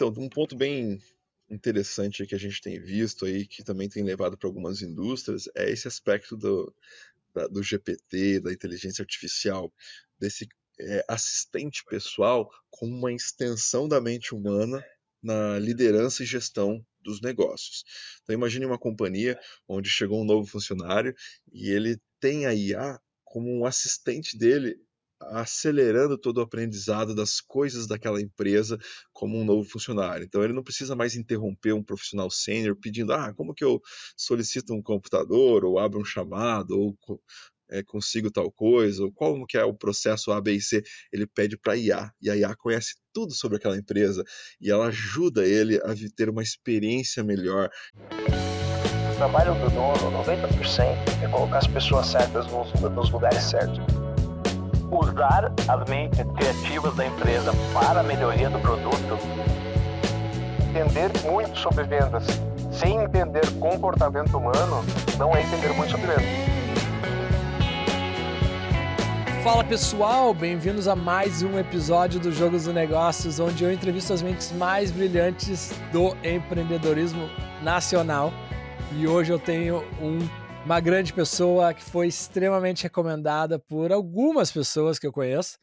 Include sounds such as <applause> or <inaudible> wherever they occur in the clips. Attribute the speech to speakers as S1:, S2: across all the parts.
S1: Então, um ponto bem interessante que a gente tem visto aí, que também tem levado para algumas indústrias, é esse aspecto do, da, do GPT, da inteligência artificial, desse é, assistente pessoal como uma extensão da mente humana na liderança e gestão dos negócios. Então imagine uma companhia onde chegou um novo funcionário e ele tem a IA como um assistente dele acelerando todo o aprendizado das coisas daquela empresa como um novo funcionário. Então ele não precisa mais interromper um profissional sênior pedindo: "Ah, como que eu solicito um computador ou abro um chamado ou é, consigo tal coisa, ou qual que é o processo A, B e C, ele pede para a IA, e a IA conhece tudo sobre aquela empresa, e ela ajuda ele a ter uma experiência melhor.
S2: O trabalho do dono, 90%, é colocar as pessoas certas nos, nos lugares certos. Usar as mentes criativas da empresa para a melhoria do produto. Entender muito sobre vendas sem entender comportamento humano não é entender muito sobre vendas.
S3: Fala pessoal, bem-vindos a mais um episódio do Jogos do Negócios, onde eu entrevisto as mentes mais brilhantes do empreendedorismo nacional. E hoje eu tenho um, uma grande pessoa que foi extremamente recomendada por algumas pessoas que eu conheço.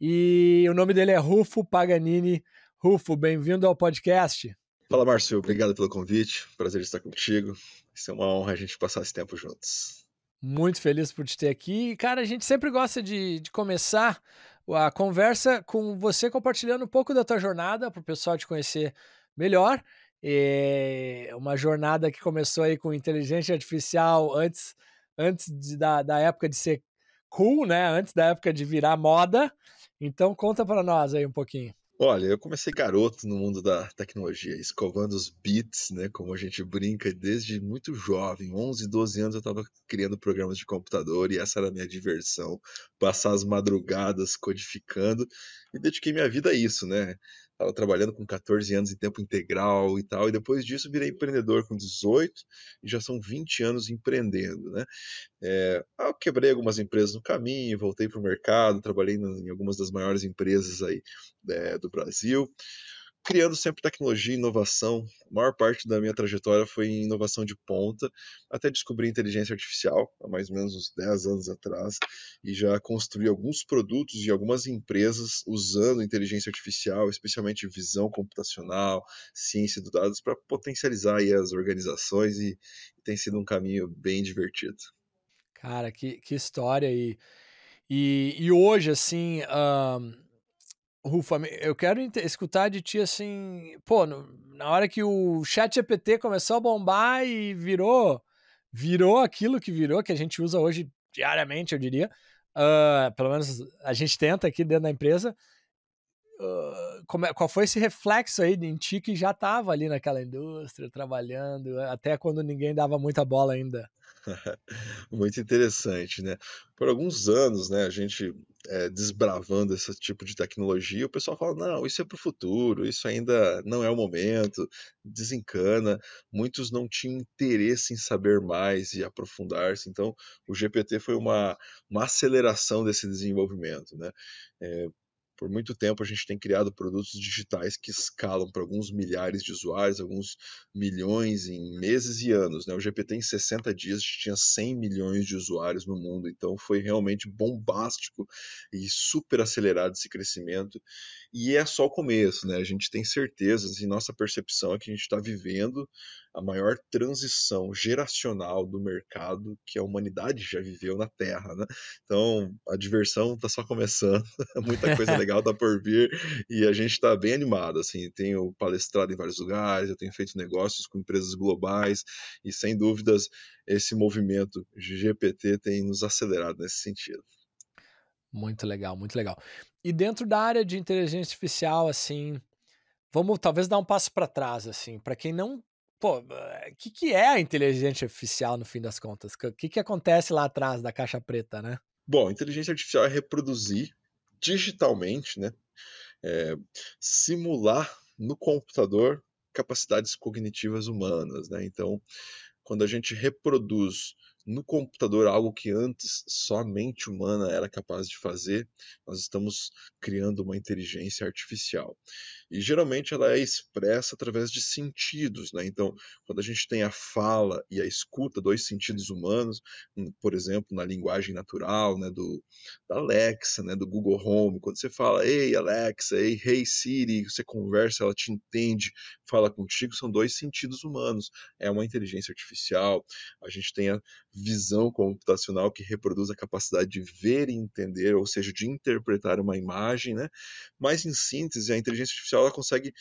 S3: E o nome dele é Rufo Paganini. Rufo, bem-vindo ao podcast.
S1: Fala, Márcio, obrigado pelo convite. Prazer estar contigo. Vai é uma honra a gente passar esse tempo juntos.
S3: Muito feliz por te ter aqui. E, cara, a gente sempre gosta de, de começar a conversa com você compartilhando um pouco da tua jornada para o pessoal te conhecer melhor. É uma jornada que começou aí com inteligência artificial antes, antes de, da, da época de ser cool, né? Antes da época de virar moda. Então conta para nós aí um pouquinho.
S1: Olha, eu comecei garoto no mundo da tecnologia, escovando os bits, né, como a gente brinca, desde muito jovem, 11, 12 anos eu estava criando programas de computador e essa era a minha diversão, passar as madrugadas codificando e dediquei minha vida a isso, né? Estava trabalhando com 14 anos em tempo integral e tal, e depois disso virei empreendedor com 18 e já são 20 anos empreendendo, né? É, eu quebrei algumas empresas no caminho, voltei para o mercado, trabalhei em algumas das maiores empresas aí é, do Brasil criando sempre tecnologia e inovação. A maior parte da minha trajetória foi em inovação de ponta, até descobrir inteligência artificial, há mais ou menos uns 10 anos atrás, e já construí alguns produtos e algumas empresas usando inteligência artificial, especialmente visão computacional, ciência dos dados, para potencializar as organizações e, tem sido um caminho bem divertido.
S3: Cara, que, que história! E, e, e hoje, assim, um Rufa, eu quero escutar de ti assim, pô, no, na hora que o Chat GPT começou a bombar e virou, virou aquilo que virou, que a gente usa hoje diariamente, eu diria. Uh, pelo menos a gente tenta aqui dentro da empresa. Uh, como é, qual foi esse reflexo aí em ti que já estava ali naquela indústria, trabalhando, até quando ninguém dava muita bola ainda? <laughs>
S1: Muito interessante, né? Por alguns anos, né, a gente é, desbravando esse tipo de tecnologia, o pessoal fala: não, isso é para o futuro, isso ainda não é o momento, desencana. Muitos não tinham interesse em saber mais e aprofundar-se, então o GPT foi uma, uma aceleração desse desenvolvimento, né? É, por muito tempo a gente tem criado produtos digitais que escalam para alguns milhares de usuários, alguns milhões em meses e anos. Né? O GPT em 60 dias tinha 100 milhões de usuários no mundo, então foi realmente bombástico e super acelerado esse crescimento. E é só o começo, né? A gente tem certezas e nossa percepção é que a gente está vivendo a maior transição geracional do mercado que a humanidade já viveu na Terra, né? Então, a diversão está só começando, <laughs> muita coisa <laughs> legal está por vir e a gente está bem animado, assim, tenho palestrado em vários lugares, eu tenho feito negócios com empresas globais e, sem dúvidas, esse movimento GPT tem nos acelerado nesse sentido.
S3: Muito legal, muito legal. E dentro da área de inteligência artificial, assim, vamos talvez dar um passo para trás, assim, para quem não pô, o eh, que, que é a inteligência artificial no fim das contas? O que, que acontece lá atrás da caixa preta, né?
S1: Bom, inteligência artificial é reproduzir digitalmente, né? É, simular no computador capacidades cognitivas humanas, né? Então, quando a gente reproduz no computador algo que antes somente humana era capaz de fazer, nós estamos criando uma inteligência artificial. E geralmente ela é expressa através de sentidos, né? Então, quando a gente tem a fala e a escuta, dois sentidos humanos, hum, por exemplo, na linguagem natural, né, do da Alexa, né, do Google Home, quando você fala, ei Alexa, ei Hey Siri, você conversa, ela te entende, fala contigo, são dois sentidos humanos. É uma inteligência artificial. A gente tem a visão computacional que reproduz a capacidade de ver e entender, ou seja, de interpretar uma imagem, né? Mas em síntese, a inteligência artificial ela consegue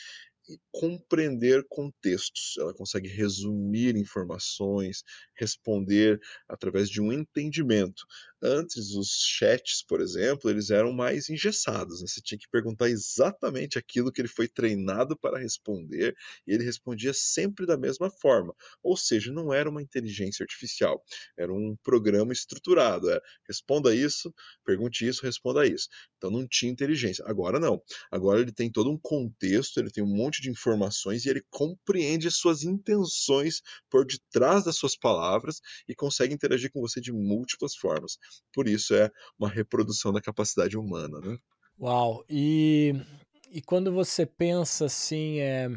S1: compreender contextos, ela consegue resumir informações, responder através de um entendimento. Antes, os chats, por exemplo, eles eram mais engessados. Né? Você tinha que perguntar exatamente aquilo que ele foi treinado para responder e ele respondia sempre da mesma forma. Ou seja, não era uma inteligência artificial, era um programa estruturado. É, responda isso, pergunte isso, responda isso. Então não tinha inteligência. Agora não. Agora ele tem todo um contexto, ele tem um monte de informações e ele compreende as suas intenções por detrás das suas palavras e consegue interagir com você de múltiplas formas. Por isso é uma reprodução da capacidade humana, né?
S3: Uau! E, e quando você pensa assim, é,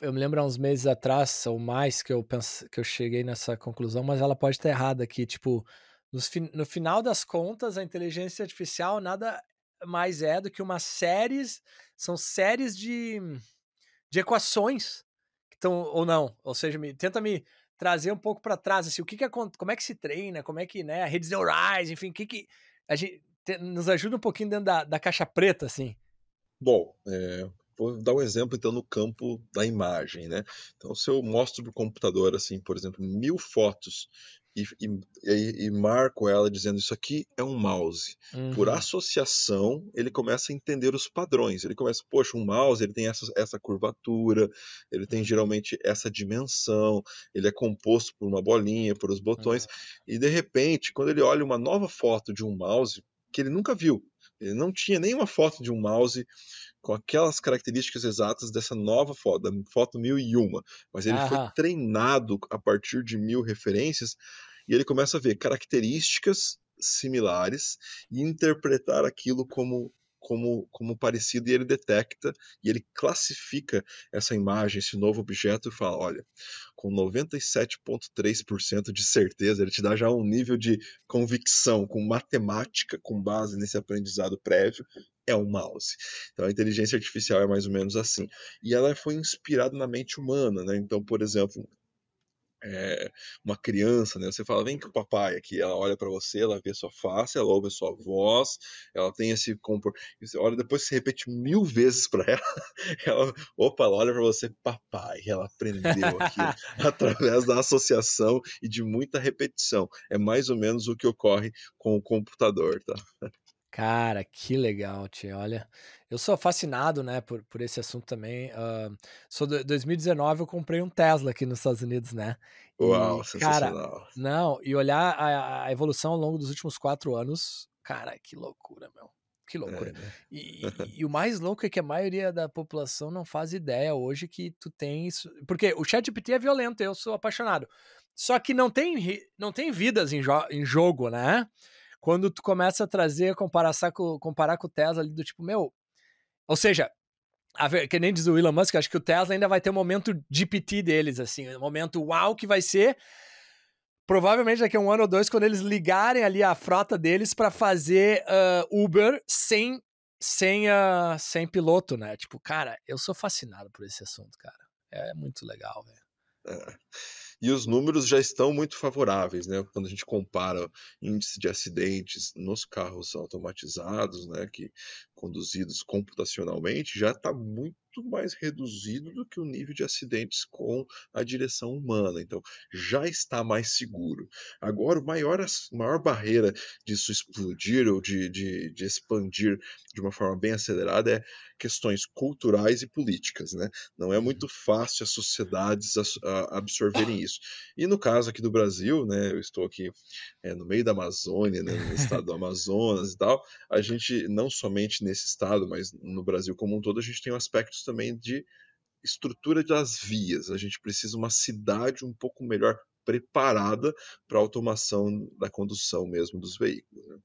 S3: eu me lembro há uns meses atrás, ou mais, que eu, penso, que eu cheguei nessa conclusão, mas ela pode estar errada aqui. Tipo, no, final das contas, a inteligência artificial nada mais é do que uma série, são séries de, de equações que estão ou não, ou seja, me, tenta me trazer um pouco para trás, assim, o que, que como é que se treina, como é que, né, redes neurais, enfim, o que que a gente te, nos ajuda um pouquinho dentro da, da caixa preta, assim.
S1: Bom, é, vou dar um exemplo então no campo da imagem, né? Então, se eu mostro para o computador, assim, por exemplo, mil fotos e, e, e, marco ela dizendo isso aqui é um mouse. Uhum. Por associação, ele começa a entender os padrões. Ele começa, poxa, um mouse ele tem essa, essa curvatura, ele tem geralmente essa dimensão, ele é composto por uma bolinha, por os botões. Uhum. E de repente, quando ele olha uma nova foto de um mouse que ele nunca viu, ele não tinha nenhuma foto de um mouse com aquelas características exatas dessa nova foto, da foto 1001. Mas ele Aham. foi treinado a partir de mil referências e ele começa a ver características similares e interpretar aquilo como como, como parecido e ele detecta e ele classifica essa imagem, esse novo objeto e fala, olha, com 97,3% de certeza, ele te dá já um nível de convicção, com matemática, com base nesse aprendizado prévio, é um mouse. Então a inteligência artificial é mais ou menos assim. E ela foi inspirada na mente humana, né? Então, por exemplo, é, uma criança, né? Você fala, vem com o papai aqui. Ela olha para você, ela vê sua face, ela ouve a sua voz, ela tem esse comportamento. Olha, depois você repete mil vezes para ela, <laughs> ela, opa, ela olha para você, papai. Ela aprendeu aquilo <laughs> através da associação e de muita repetição. É mais ou menos o que ocorre com o computador, tá?
S3: Cara, que legal, tia. Olha, eu sou fascinado, né, por, por esse assunto também. Uh, sou de 2019, eu comprei um Tesla aqui nos Estados Unidos, né?
S1: E, Uau, cara,
S3: não, e olhar a, a, evolução ao longo dos últimos quatro anos, cara, que loucura, meu. Que loucura. É, né? e, <laughs> e, e, o mais louco é que a maioria da população não faz ideia hoje que tu tem isso. Porque o ChatGPT é violento, eu sou apaixonado. Só que não tem, não tem vidas em, jo em jogo, né? Quando tu começa a trazer, comparar com, comparar com o Tesla ali do tipo, meu. Ou seja, a ver, que nem diz o Elon Musk, acho que o Tesla ainda vai ter um momento GPT deles, assim, um momento uau que vai ser. Provavelmente daqui a um ano ou dois, quando eles ligarem ali a frota deles para fazer uh, Uber sem, sem, uh, sem piloto, né? Tipo, cara, eu sou fascinado por esse assunto, cara. É muito legal, velho.
S1: É. E os números já estão muito favoráveis, né? Quando a gente compara índice de acidentes nos carros automatizados, né, que conduzidos computacionalmente, já está muito mais reduzido do que o nível de acidentes com a direção humana. Então, já está mais seguro. Agora, a maior, maior barreira disso explodir ou de, de, de expandir de uma forma bem acelerada é questões culturais e políticas. Né? Não é muito fácil as sociedades absorverem isso. E no caso aqui do Brasil, né, eu estou aqui é, no meio da Amazônia, né, no estado do Amazonas e tal, a gente não somente nesse estado, mas no Brasil como um todo, a gente tem aspectos também de estrutura das vias. A gente precisa uma cidade um pouco melhor preparada para a automação da condução mesmo dos veículos. Né?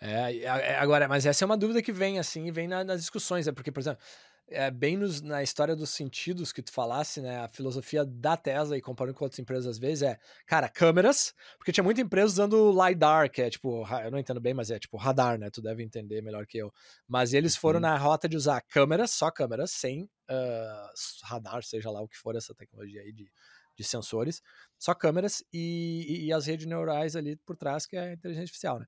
S3: É, agora, mas essa é uma dúvida que vem assim, vem nas discussões, é porque, por exemplo, é, bem nos, na história dos sentidos que tu falasse, né? A filosofia da Tesla, e comparando com outras empresas às vezes, é, cara, câmeras, porque tinha muita empresa usando LiDAR, que é tipo, eu não entendo bem, mas é tipo radar, né? Tu deve entender melhor que eu. Mas eles foram uhum. na rota de usar câmeras, só câmeras, sem uh, radar, seja lá o que for essa tecnologia aí de, de sensores, só câmeras e, e, as redes neurais ali por trás, que é a inteligência artificial, né?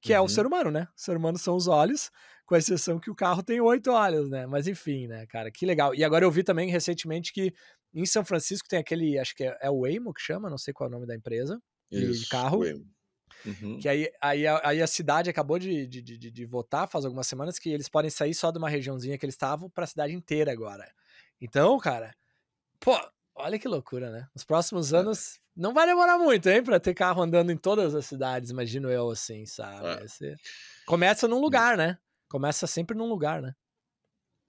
S3: Que uhum. é o ser humano, né? O ser humano são os olhos, com exceção que o carro tem oito olhos, né? Mas enfim, né, cara, que legal. E agora eu vi também recentemente que em São Francisco tem aquele, acho que é, é o Waymo que chama, não sei qual é o nome da empresa, Isso, de carro. Uhum. Que aí, aí, aí a cidade acabou de, de, de, de, votar faz algumas semanas que eles podem sair só de uma regiãozinha que eles estavam para a cidade inteira agora. Então, cara, pô, olha que loucura, né? Nos próximos é. anos não vai demorar muito, hein, para ter carro andando em todas as cidades, imagino eu assim, sabe? É. Começa num lugar, né? Começa sempre num lugar, né?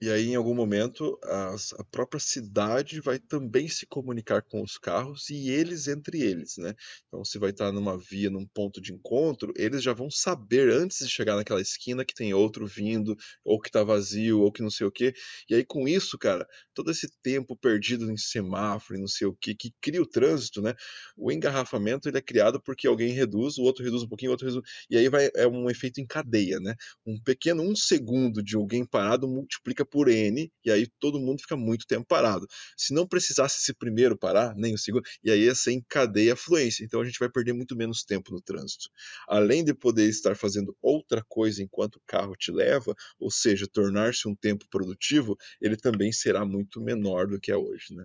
S1: E aí, em algum momento, as, a própria cidade vai também se comunicar com os carros e eles entre eles, né? Então, se vai estar numa via, num ponto de encontro, eles já vão saber antes de chegar naquela esquina que tem outro vindo, ou que está vazio, ou que não sei o quê. E aí, com isso, cara, todo esse tempo perdido em semáforo e não sei o quê, que cria o trânsito, né? O engarrafamento ele é criado porque alguém reduz, o outro reduz um pouquinho, o outro reduz. E aí vai, é um efeito em cadeia, né? Um pequeno um segundo de alguém parado multiplica por N, e aí todo mundo fica muito tempo parado. Se não precisasse esse primeiro parar, nem o segundo, e aí ia ser em cadeia a fluência. Então a gente vai perder muito menos tempo no trânsito. Além de poder estar fazendo outra coisa enquanto o carro te leva, ou seja, tornar-se um tempo produtivo, ele também será muito menor do que é hoje, né?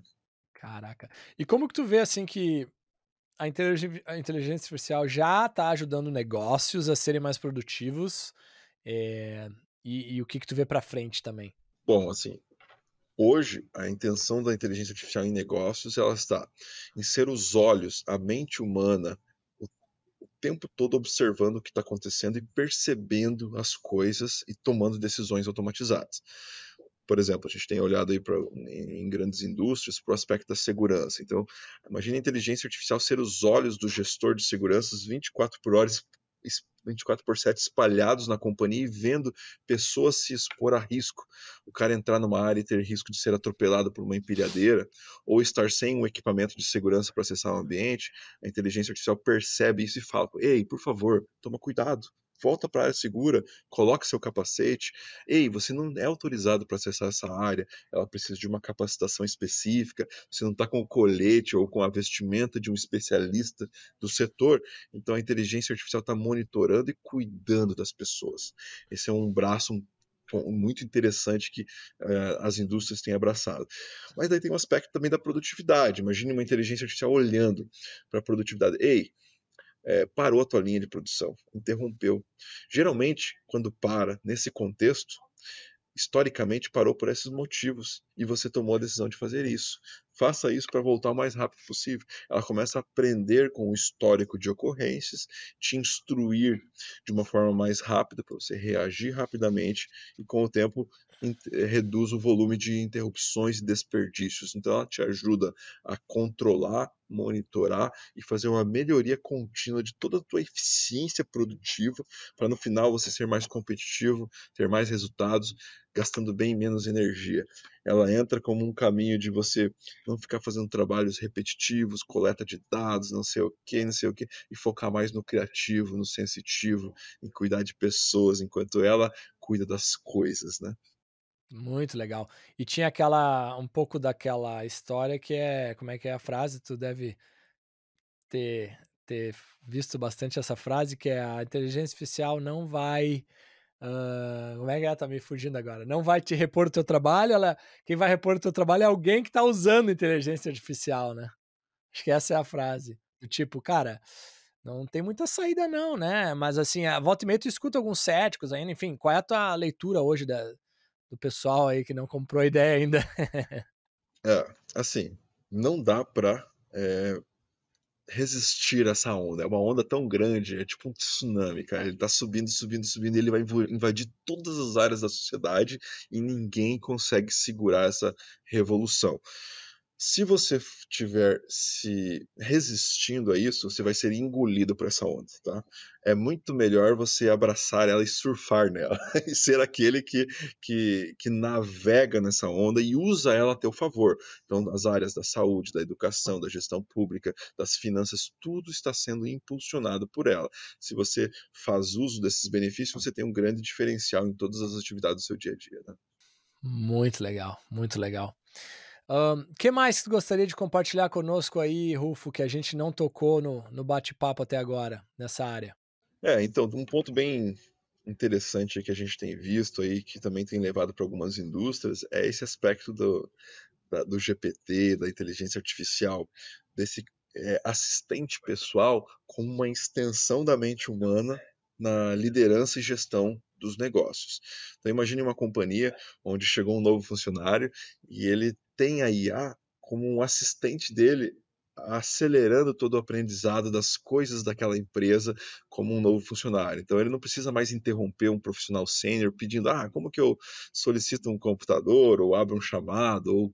S3: Caraca. E como que tu vê assim que a inteligência, artificial já está ajudando negócios a serem mais produtivos? É, e, e, o que que tu vê para frente também?
S1: Bom, assim, hoje a intenção da inteligência artificial em negócios ela está em ser os olhos, a mente humana, o, o tempo todo observando o que está acontecendo e percebendo as coisas e tomando decisões automatizadas. Por exemplo, a gente tem olhado aí pra, em, em grandes indústrias para o aspecto da segurança. Então, imagine a inteligência artificial ser os olhos do gestor de segurança 24 por hora 24 por 7 espalhados na companhia e vendo pessoas se expor a risco. O cara entrar numa área e ter risco de ser atropelado por uma empilhadeira, ou estar sem um equipamento de segurança para acessar o ambiente, a inteligência artificial percebe isso e fala: Ei, por favor, toma cuidado volta para a área segura, coloque seu capacete. Ei, você não é autorizado para acessar essa área, ela precisa de uma capacitação específica, você não está com o colete ou com a vestimenta de um especialista do setor. Então a inteligência artificial está monitorando e cuidando das pessoas. Esse é um braço muito interessante que uh, as indústrias têm abraçado. Mas daí tem um aspecto também da produtividade. Imagine uma inteligência artificial olhando para a produtividade. Ei, é, parou a tua linha de produção, interrompeu. Geralmente, quando para nesse contexto, historicamente parou por esses motivos e você tomou a decisão de fazer isso. Faça isso para voltar o mais rápido possível. Ela começa a aprender com o histórico de ocorrências, te instruir de uma forma mais rápida para você reagir rapidamente e com o tempo reduz o volume de interrupções e desperdícios. Então ela te ajuda a controlar, monitorar e fazer uma melhoria contínua de toda a tua eficiência produtiva para no final você ser mais competitivo, ter mais resultados, gastando bem menos energia. Ela entra como um caminho de você não ficar fazendo trabalhos repetitivos, coleta de dados, não sei o que, não sei o que, e focar mais no criativo, no sensitivo, em cuidar de pessoas, enquanto ela cuida das coisas, né?
S3: Muito legal. E tinha aquela, um pouco daquela história que é, como é que é a frase? Tu deve ter, ter visto bastante essa frase, que é a inteligência artificial não vai Uh, como é que é? Tá me fugindo agora. Não vai te repor o teu trabalho, ela, quem vai repor o teu trabalho é alguém que tá usando inteligência artificial, né? Acho que essa é a frase. Do tipo, cara, não tem muita saída não, né? Mas assim, a volta e meia tu escuta alguns céticos ainda, enfim, qual é a tua leitura hoje da, do pessoal aí que não comprou ideia ainda? <laughs>
S1: é, assim, não dá pra é, resistir a essa onda. É uma onda tão grande, é tipo um tsunami, cara. Ele tá subindo, subindo, subindo, e ele vai invadir todas as áreas da sociedade e ninguém consegue segurar essa revolução. Se você estiver se resistindo a isso, você vai ser engolido por essa onda, tá? É muito melhor você abraçar ela e surfar nela, <laughs> e ser aquele que, que, que navega nessa onda e usa ela a teu favor. Então, as áreas da saúde, da educação, da gestão pública, das finanças, tudo está sendo impulsionado por ela. Se você faz uso desses benefícios, você tem um grande diferencial em todas as atividades do seu dia a dia. Né?
S3: Muito legal, muito legal. O um, que mais que gostaria de compartilhar conosco aí, Rufo, que a gente não tocou no, no bate-papo até agora, nessa área?
S1: É, então, um ponto bem interessante que a gente tem visto aí, que também tem levado para algumas indústrias, é esse aspecto do, da, do GPT, da inteligência artificial, desse é, assistente pessoal como uma extensão da mente humana na liderança e gestão dos negócios. Então imagine uma companhia onde chegou um novo funcionário e ele tem a IA como um assistente dele acelerando todo o aprendizado das coisas daquela empresa como um novo funcionário. Então ele não precisa mais interromper um profissional sênior pedindo: "Ah, como que eu solicito um computador ou abro um chamado ou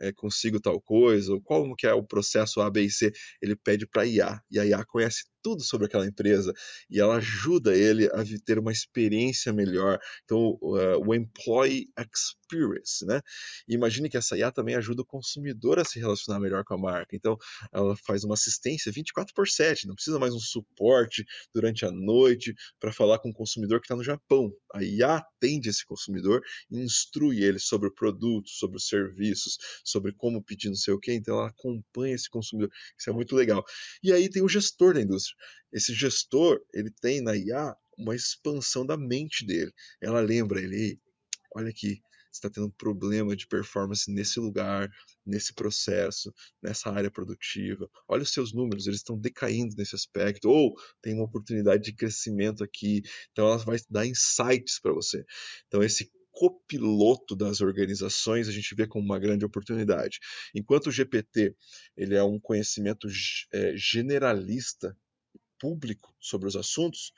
S1: é, consigo tal coisa, ou qual que é o processo A, B e C, ele pede para a IA, e a IA conhece tudo sobre aquela empresa e ela ajuda ele a ter uma experiência melhor. Então, uh, o employee experience, né? E imagine que essa IA também ajuda o consumidor a se relacionar melhor com a marca. Então, ela faz uma assistência 24 por 7, não precisa mais um suporte durante a noite para falar com o consumidor que está no Japão. A IA atende esse consumidor e instrui ele sobre o produto, sobre os serviços, sobre como pedir não sei o quê. Então, ela acompanha esse consumidor. Isso é muito legal. E aí tem o gestor da indústria. Esse gestor, ele tem na IA uma expansão da mente dele. Ela lembra ele, olha aqui, você está tendo um problema de performance nesse lugar, nesse processo, nessa área produtiva. Olha os seus números, eles estão decaindo nesse aspecto, ou tem uma oportunidade de crescimento aqui. Então ela vai dar insights para você. Então esse copiloto das organizações a gente vê como uma grande oportunidade. Enquanto o GPT ele é um conhecimento é, generalista público sobre os assuntos,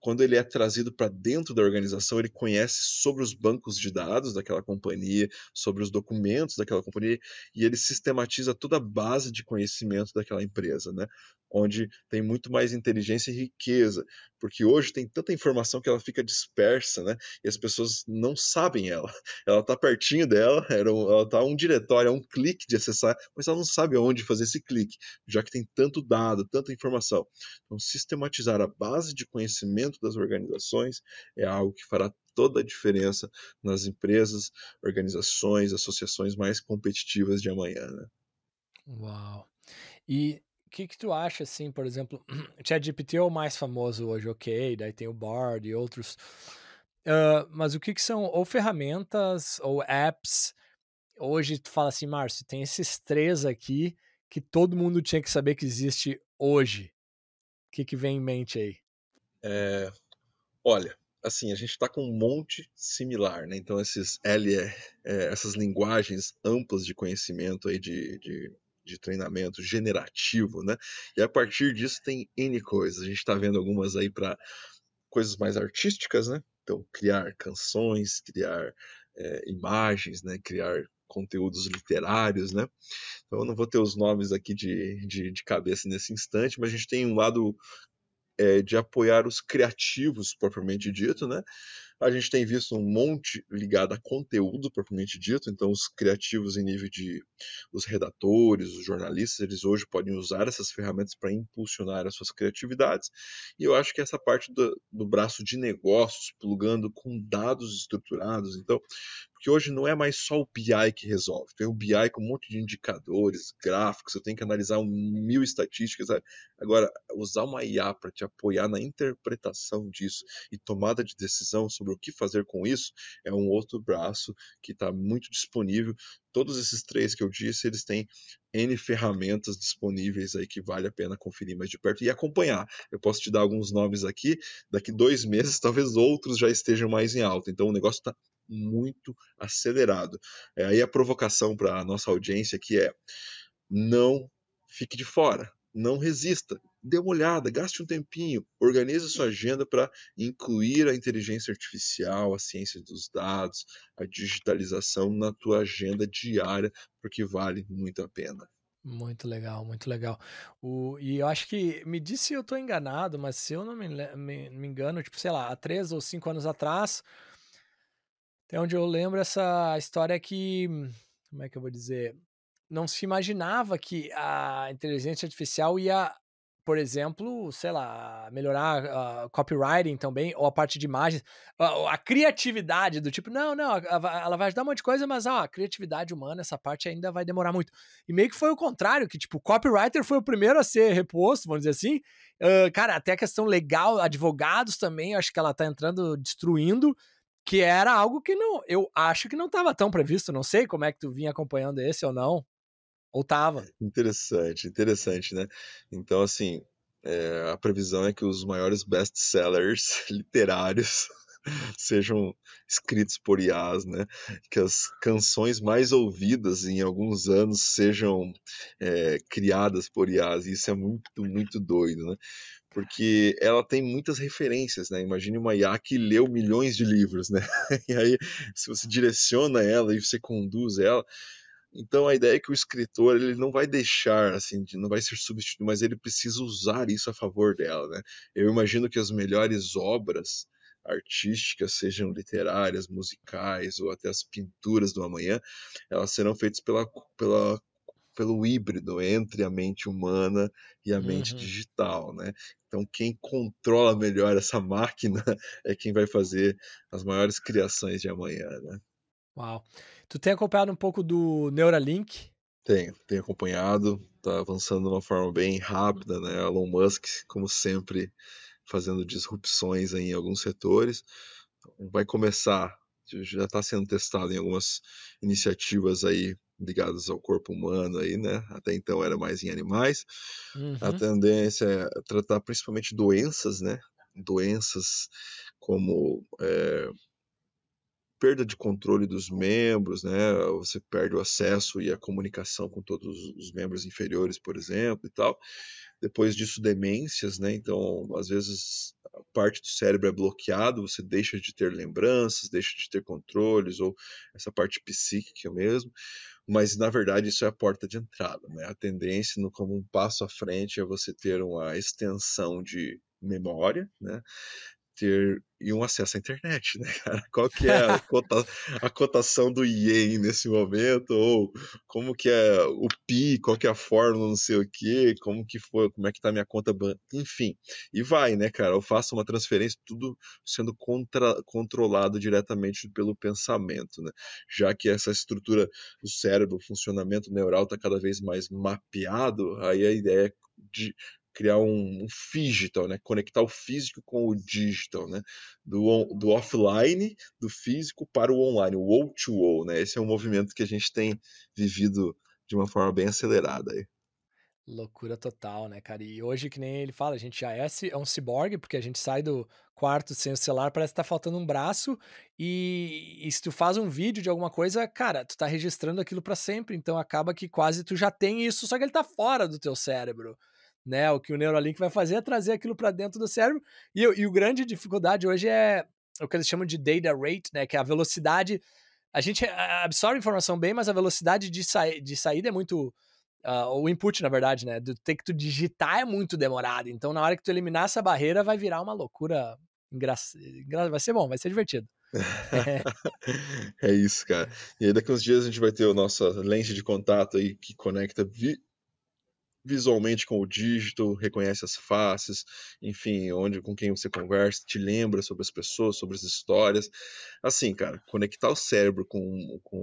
S1: quando ele é trazido para dentro da organização, ele conhece sobre os bancos de dados daquela companhia, sobre os documentos daquela companhia, e ele sistematiza toda a base de conhecimento daquela empresa, né? onde tem muito mais inteligência e riqueza, porque hoje tem tanta informação que ela fica dispersa, né? E as pessoas não sabem ela. Ela está pertinho dela, ela está um diretório, é um clique de acessar, mas ela não sabe aonde fazer esse clique, já que tem tanto dado, tanta informação. Então, sistematizar a base de conhecimento das organizações é algo que fará toda a diferença nas empresas, organizações, associações mais competitivas de amanhã. Né?
S3: Uau! E o que, que tu acha, assim, por exemplo, <clears throat> ChatGPT é o mais famoso hoje, ok, daí tem o Bard e outros. Uh, mas o que, que são ou ferramentas ou apps? Hoje tu fala assim, Márcio, tem esses três aqui que todo mundo tinha que saber que existe hoje. O que, que vem em mente aí?
S1: É, olha, assim, a gente está com um monte similar, né? Então, esses L, é, essas linguagens amplas de conhecimento aí de, de de treinamento generativo, né? E a partir disso tem N coisas. A gente está vendo algumas aí para coisas mais artísticas, né? Então, criar canções, criar é, imagens, né? Criar conteúdos literários, né? Então, eu não vou ter os nomes aqui de, de, de cabeça nesse instante, mas a gente tem um lado é, de apoiar os criativos, propriamente dito, né? A gente tem visto um monte ligado a conteúdo propriamente dito, então os criativos em nível de os redatores, os jornalistas, eles hoje podem usar essas ferramentas para impulsionar as suas criatividades. E eu acho que essa parte do, do braço de negócios, plugando com dados estruturados, então porque hoje não é mais só o BI que resolve. Tem o BI com um monte de indicadores, gráficos, eu tenho que analisar um mil estatísticas. Sabe? Agora, usar uma IA para te apoiar na interpretação disso e tomada de decisão sobre o que fazer com isso é um outro braço que está muito disponível. Todos esses três que eu disse, eles têm N ferramentas disponíveis aí que vale a pena conferir mais de perto e acompanhar. Eu posso te dar alguns nomes aqui, daqui dois meses talvez outros já estejam mais em alta. Então o negócio está muito acelerado. É, aí a provocação para a nossa audiência aqui é: não fique de fora, não resista, dê uma olhada, gaste um tempinho, organize sua agenda para incluir a inteligência artificial, a ciência dos dados, a digitalização na tua agenda diária, porque vale muito a pena.
S3: Muito legal, muito legal. O, e eu acho que, me disse se eu estou enganado, mas se eu não me, me, me, engano, tipo, sei lá, há três ou cinco anos atrás, até onde eu lembro essa história que, como é que eu vou dizer, não se imaginava que a inteligência artificial ia por exemplo, sei lá, melhorar uh, copywriting também, ou a parte de imagens, a, a criatividade do tipo, não, não, ela vai ajudar um monte de coisa, mas ó, a criatividade humana, essa parte ainda vai demorar muito. E meio que foi o contrário, que tipo, o copywriter foi o primeiro a ser reposto, vamos dizer assim. Uh, cara, até a questão legal, advogados também, acho que ela tá entrando, destruindo, que era algo que não, eu acho que não estava tão previsto, não sei como é que tu vinha acompanhando esse ou não. Ou tava.
S1: Interessante, interessante, né? Então, assim, é, a previsão é que os maiores best-sellers <laughs> literários <laughs> sejam escritos por IAs, né? Que as canções mais ouvidas em alguns anos sejam é, criadas por IAs. Isso é muito, muito doido, né? Porque ela tem muitas referências, né? Imagine uma IA que leu milhões de livros, né? <laughs> E aí, se você direciona ela e você conduz ela, então a ideia é que o escritor ele não vai deixar assim, não vai ser substituído, mas ele precisa usar isso a favor dela, né? Eu imagino que as melhores obras artísticas, sejam literárias, musicais ou até as pinturas do amanhã, elas serão feitas pela, pela pelo híbrido entre a mente humana e a mente uhum. digital, né? Então quem controla melhor essa <laughs> máquina é quem vai fazer as maiores criações de amanhã, né?
S3: Uau. Tu tem acompanhado um pouco do Neuralink?
S1: Tenho, tenho acompanhado, tá avançando de uma forma bem rápida, né? Elon Musk, como sempre, fazendo disrupções em alguns setores. Vai começar, já está sendo testado em algumas iniciativas aí ligadas ao corpo humano aí, né? Até então era mais em animais. Uhum. A tendência é tratar principalmente doenças, né? Doenças como é, perda de controle dos membros, né? Você perde o acesso e a comunicação com todos os membros inferiores, por exemplo, e tal. Depois disso, demências, né? Então, às vezes, parte do cérebro é bloqueado, você deixa de ter lembranças, deixa de ter controles, ou essa parte psíquica mesmo. Mas, na verdade, isso é a porta de entrada, né? A tendência, no, como um passo à frente, é você ter uma extensão de memória, né? Ter e um acesso à internet, né, <laughs> cara? Qual que é a, cota, a cotação do ien nesse momento? Ou como que é o PI, qual que é a fórmula, não sei o quê, como que foi, como é que tá minha conta enfim. E vai, né, cara? Eu faço uma transferência, tudo sendo contra, controlado diretamente pelo pensamento, né? Já que essa estrutura do cérebro, o funcionamento neural está cada vez mais mapeado, aí a ideia é de criar um, um digital, né? Conectar o físico com o digital, né? Do, do offline, do físico para o online, o wall to wall, né? Esse é um movimento que a gente tem vivido de uma forma bem acelerada aí.
S3: Loucura total, né, cara? E hoje, que nem ele fala, a gente já é, é um ciborgue, porque a gente sai do quarto sem o celular, parece que tá faltando um braço, e, e se tu faz um vídeo de alguma coisa, cara, tu tá registrando aquilo para sempre, então acaba que quase tu já tem isso, só que ele tá fora do teu cérebro né? O que o Neuralink vai fazer é trazer aquilo para dentro do cérebro. E, e o grande dificuldade hoje é o que eles chamam de data rate, né? Que é a velocidade. A gente absorve informação bem, mas a velocidade de, sa de saída é muito. Uh, o input, na verdade, né? Do ter que tu digitar é muito demorado. Então, na hora que tu eliminar essa barreira, vai virar uma loucura. Vai ser bom, vai ser divertido. <laughs>
S1: é isso, cara. E aí daqui uns dias a gente vai ter a nossa lente de contato aí que conecta visualmente com o dígito, reconhece as faces, enfim, onde com quem você conversa, te lembra sobre as pessoas, sobre as histórias. Assim, cara, conectar o cérebro com, com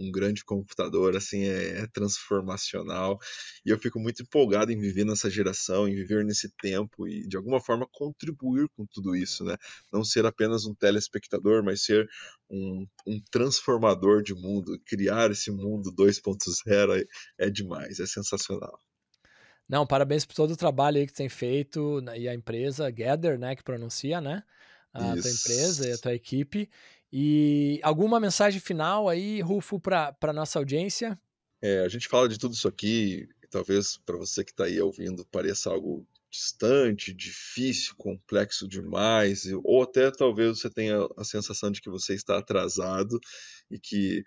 S1: um grande computador, assim, é, é transformacional. E eu fico muito empolgado em viver nessa geração, em viver nesse tempo e, de alguma forma, contribuir com tudo isso, né? Não ser apenas um telespectador, mas ser um, um transformador de mundo. Criar esse mundo 2.0 é, é demais, é sensacional.
S3: Não, parabéns por todo o trabalho aí que tem feito né, e a empresa, Gather, né, que pronuncia, né? A Isso. tua empresa e a tua equipe. E alguma mensagem final aí, Rufo, para a nossa audiência?
S1: É, a gente fala de tudo isso aqui, talvez para você que está aí ouvindo pareça algo distante, difícil, complexo demais, ou até talvez você tenha a sensação de que você está atrasado e que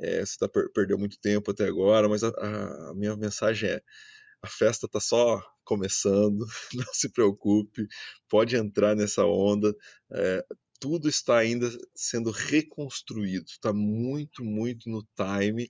S1: é, você tá, perdeu muito tempo até agora, mas a, a minha mensagem é: a festa está só começando, <laughs> não se preocupe, pode entrar nessa onda. É, tudo está ainda sendo reconstruído, está muito, muito no time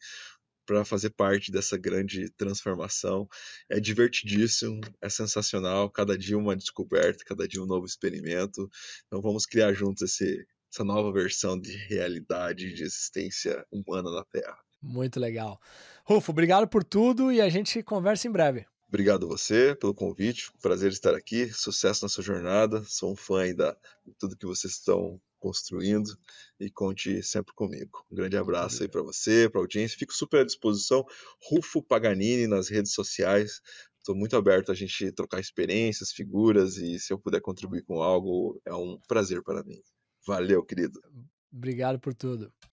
S1: para fazer parte dessa grande transformação. É divertidíssimo, é sensacional, cada dia uma descoberta, cada dia um novo experimento. Então vamos criar juntos esse, essa nova versão de realidade de existência humana na Terra.
S3: Muito legal. Rufo, obrigado por tudo e a gente conversa em breve.
S1: Obrigado a você pelo convite, prazer estar aqui, sucesso na sua jornada, sou um fã ainda de tudo que vocês estão construindo e conte sempre comigo. Um grande abraço aí para você, para a audiência, fico super à disposição, Rufo Paganini nas redes sociais, estou muito aberto a gente trocar experiências, figuras e se eu puder contribuir com algo, é um prazer para mim. Valeu, querido.
S3: Obrigado por tudo.